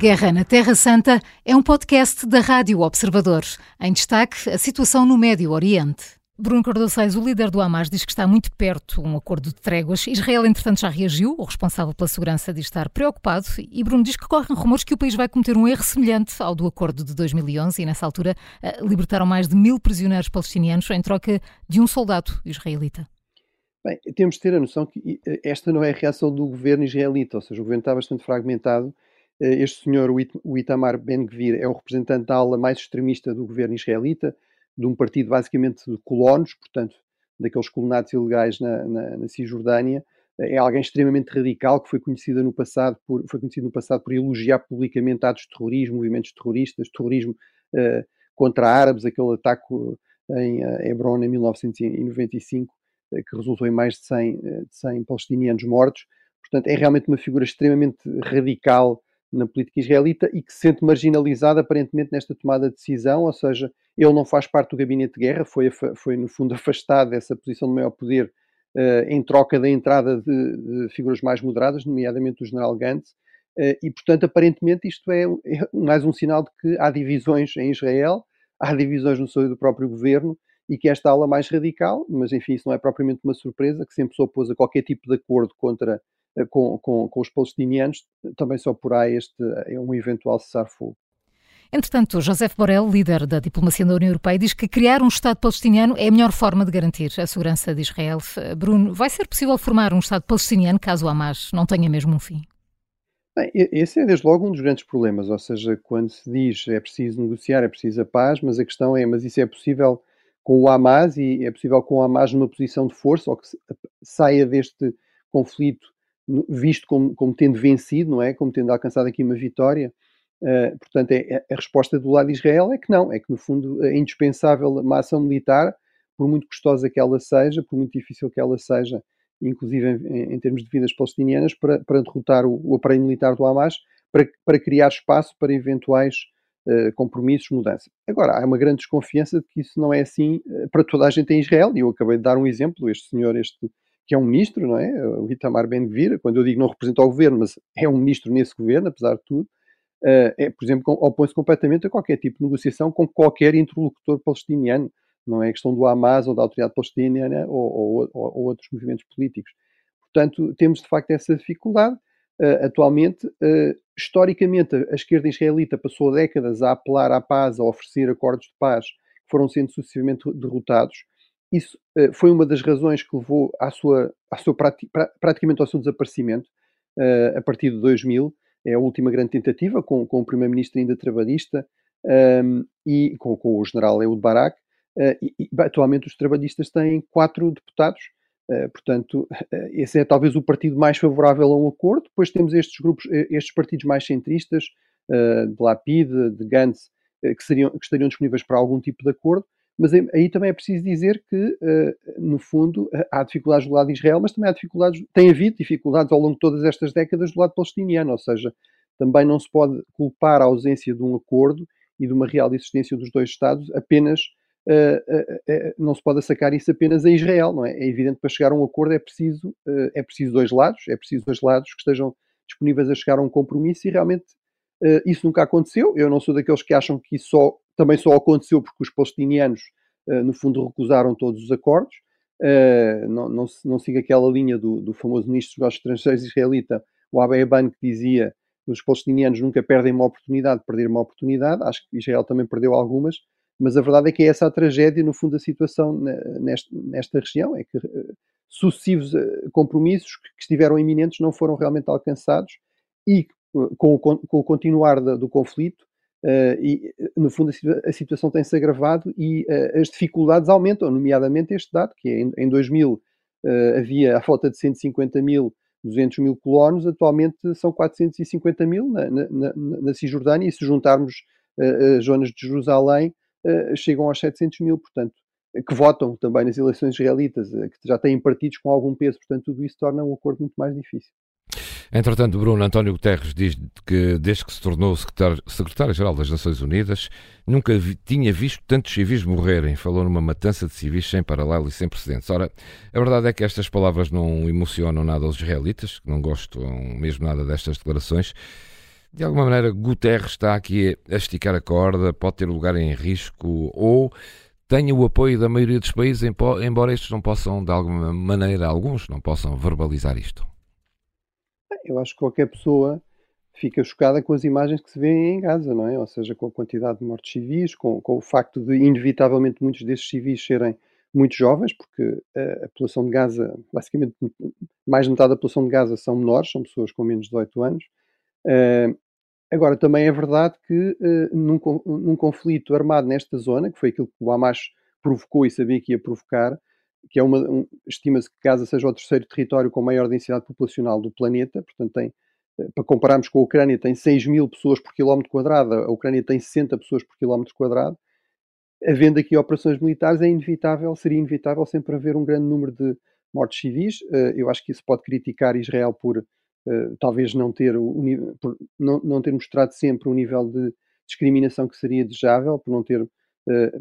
Guerra na Terra Santa é um podcast da Rádio Observador. Em destaque, a situação no Médio Oriente. Bruno Cardoceis, o líder do Hamas, diz que está muito perto um acordo de tréguas. Israel, entretanto, já reagiu. O responsável pela segurança diz estar preocupado. E Bruno diz que correm rumores que o país vai cometer um erro semelhante ao do acordo de 2011 e, nessa altura, eh, libertaram mais de mil prisioneiros palestinianos em troca de um soldado israelita. Bem, temos de ter a noção que eh, esta não é a reação do governo israelita, ou seja, o governo está bastante fragmentado este senhor, o Itamar Ben-Gvir, é o representante da ala mais extremista do governo israelita, de um partido basicamente de colonos, portanto, daqueles colonatos ilegais na, na, na Cisjordânia. É alguém extremamente radical que foi conhecido no passado por, foi conhecido no passado por elogiar publicamente atos de terrorismo, movimentos terroristas, terrorismo uh, contra árabes, aquele ataque em Hebron em 1995, uh, que resultou em mais de 100, de 100 palestinianos mortos. Portanto, é realmente uma figura extremamente radical na política israelita e que se sente marginalizado aparentemente nesta tomada de decisão, ou seja, ele não faz parte do gabinete de guerra, foi, foi no fundo afastado dessa posição de maior poder uh, em troca da entrada de, de, figuras mais moderadas, nomeadamente o general Gantz, uh, e portanto aparentemente isto é, é, mais um sinal de que há divisões em Israel, há divisões no seio do próprio governo e que esta ala mais radical, mas enfim isso não é propriamente uma surpresa, que sempre se opôs a qualquer tipo de acordo contra com, com, com, os palestinianos, também só por aí este é um eventual cessar-fogo. Entretanto, José Borrell, líder da diplomacia da União Europeia, diz que criar um Estado palestiniano é a melhor forma de garantir a segurança de Israel. Bruno, vai ser possível formar um Estado palestiniano caso o Hamas não tenha mesmo um fim? Bem, esse é desde logo um dos grandes problemas, ou seja, quando se diz é preciso negociar, é preciso a paz, mas a questão é, mas isso é possível com o Hamas e é possível com o Hamas numa posição de força ou que saia deste conflito visto como, como tendo vencido, não é? Como tendo alcançado aqui uma vitória. Uh, portanto, é, é, a resposta do lado de Israel é que não, é que no fundo é indispensável uma ação militar, por muito custosa que ela seja, por muito difícil que ela seja, inclusive em, em termos de vidas palestinianas, para, para derrotar o, o, aparelho militar do Hamas, para, para criar espaço para eventuais uh, compromissos, mudanças. Agora, há uma grande desconfiança de que isso não é assim uh, para toda a gente em Israel, e eu acabei de dar um exemplo, este senhor, este que é um ministro, não é? O Itamar Ben-Gvir, quando eu digo não representa o governo, mas é um ministro nesse governo, apesar de tudo, uh, é, por exemplo, opõe-se completamente a qualquer tipo de negociação com qualquer interlocutor palestiniano. Não é questão do Hamas ou da autoridade palestiniana ou, ou, ou, ou outros movimentos políticos. Portanto, temos de facto essa dificuldade. Uh, atualmente, uh, historicamente, a esquerda israelita passou décadas a apelar à paz, a oferecer acordos de paz que foram sendo sucessivamente derrotados. Isso uh, foi uma das razões que levou à sua, à sua praticamente ao seu desaparecimento uh, a partir de 2000. É a última grande tentativa, com, com o primeiro-ministro ainda trabalhista um, ehm, e com, com, o general Ehud Barak. Uh, e, e, atualmente os trabalhistas têm quatro deputados, portanto, esse é talvez o partido mais favorável a um acordo. Depois temos estes grupos, estes partidos mais centristas, de Lapid, de Gantz, que, seriam, que estariam disponíveis para algum tipo de acordo. Mas aí também é preciso dizer que, eh, no fundo, eh, há dificuldades do lado de Israel, mas também há dificuldades, tem havido dificuldades ao longo de todas estas décadas do lado palestiniano, ou seja, também não se pode culpar a ausência de um acordo e de uma real existência dos dois Estados apenas, uh, não se pode sacar isso apenas a Israel, não é? É evidente que para chegar a um acordo é preciso, é preciso dois lados, é preciso dois lados que estejam disponíveis a chegar a um compromisso e realmente isso nunca aconteceu. Eu não sou daqueles que acham que isso só também só aconteceu porque os palestinianos, uh, no fundo, recusaram todos os acordos. Uh, não, não, não siga aquela linha do, do famoso ministro dos negócios estrangeiros israelita, o Abe Eban, que dizia que os palestinianos nunca perdem uma oportunidade de perder uma oportunidade. Acho que Israel também perdeu algumas, mas a verdade é que é essa a tragédia, no fundo, da situação nesta, nesta região, é que uh, sucessivos compromissos que, que estiveram iminentes não foram realmente alcançados e com o, com o continuar do conflito, Uh, e, no fundo, a, a situação tem-se agravado e uh, as dificuldades aumentam, nomeadamente este dado, que é em, em 2000 uh, eh, havia a falta de 150 mil, 200 mil colonos, atualmente são 450 mil na, na, na, na Cisjordânia, e se juntarmos as zonas de Jerusalém, chegam aos 700 mil, portanto, que votam também nas eleições israelitas, que já têm partidos com algum peso, portanto, tudo isso torna um acordo muito mais difícil. Entretanto, Bruno António Guterres diz que, desde que se tornou secretário-geral das Nações Unidas, nunca vi, tinha visto tantos civis morrerem. Falou numa matança de civis sem paralelo e sem precedentes. Ora, a verdade é que estas palavras não emocionam nada aos israelitas, que não gostam mesmo nada destas declarações. De alguma maneira, Guterres está aqui a esticar a corda, pode ter lugar em risco ou tenha o apoio da maioria dos países, embora estes não possam, de alguma maneira, alguns não possam verbalizar isto? Eu acho que qualquer pessoa fica chocada com as imagens que se vêem em Gaza, não é? Ou seja, com a quantidade de mortes civis, com, com o facto de, inevitavelmente, muitos desses civis serem muito jovens, porque a, a população de Gaza, basicamente, mais de metade da população de Gaza são menores, são pessoas com menos de 18 anos. Uh, Agora, também é verdade que uh, num, num, conflito armado nesta zona, que foi aquilo que o Hamas provocou e sabia que ia provocar, que é uma, um, estima-se que Gaza seja o terceiro território com maior densidade populacional do planeta, portanto tem, uh, para compararmos com a Ucrânia, tem 6 mil pessoas por quilómetro quadrado, a Ucrânia tem 60 pessoas por quilómetro quadrado, havendo aqui operações militares, é inevitável, seria inevitável sempre haver um grande número de mortes civis. Uh, eu acho que isso pode criticar Israel por eh, talvez não ter, o, não, ter mostrado sempre o nível de discriminação que seria desejável, por não ter,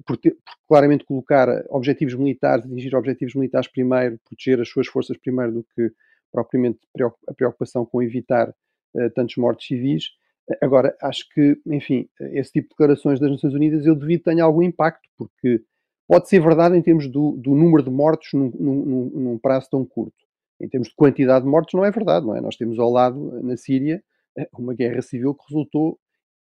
por, ter, por claramente colocar objetivos militares, atingir objetivos militares primeiro, proteger as suas forças primeiro do que propriamente a preocupação com evitar uh, tantos mortos civis. Agora, acho que, enfim, esse tipo de declarações das Nações Unidas eu devido tenha algum impacto, porque pode ser verdade em termos do, do número de mortos num, num, num prazo tão curto em termos de quantidade de mortos, não é verdade, não é? Nós temos ao lado, na Síria, eh, uma guerra civil que resultou,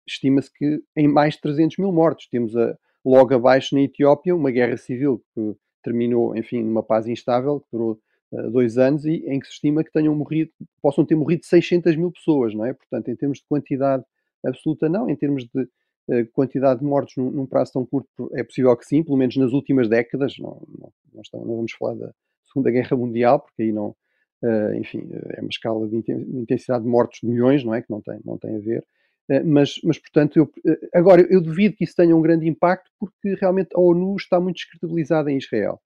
estima-se que, em mais de 300 mil mortos. Temos a, logo abaixo na Etiópia uma guerra civil que terminou, enfim, numa paz instável, que durou uh, dois anos e em que se estima que tenham morrido, possam ter morrido 600 mil pessoas, não é? Portanto, em termos de quantidade absoluta, não. Em termos de uh, quantidade de mortos num, num, prazo tão curto, é possível que sim, pelo menos nas últimas décadas. Não, não, não, estamos, não vamos falar da Segunda Guerra Mundial, porque aí não, Uh, enfim, é uma escala de intensidade de mortos de milhões, não é? Que não tem, não tem a ver. Uh, mas, mas, portanto, eu, uh, agora, eu duvido que isso tenha um grande impacto porque realmente a ONU está muito descredibilizada em Israel.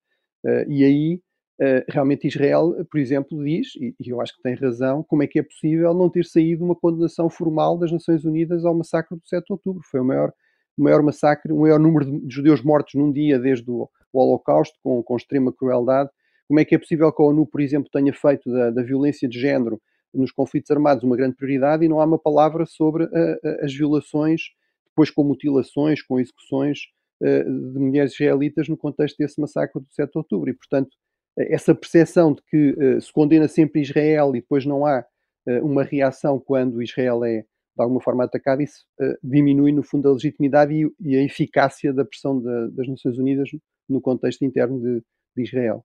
e aí, realmente, Israel, por exemplo, diz, e, e, eu acho que tem razão, como é que é possível não ter saído uma condenação formal das Nações Unidas ao massacre do 7 de outubro? Foi o maior, o maior massacre, o maior número de judeus mortos num dia desde o, o Holocausto, com, com extrema crueldade como é que é possível que a ONU, por exemplo, tenha feito da, da violência de género nos conflitos armados uma grande prioridade e não há uma palavra sobre uh, as violações, depois com mutilações, com execuções uh, de mulheres israelitas no contexto desse massacre do 7 de outubro. E, portanto, essa percepção de que uh, se condena sempre Israel e depois não há uma reação quando Israel é de alguma forma atacado, isso diminui, no fundo, a legitimidade e, e a eficácia da pressão das Nações Unidas no contexto interno de, de Israel.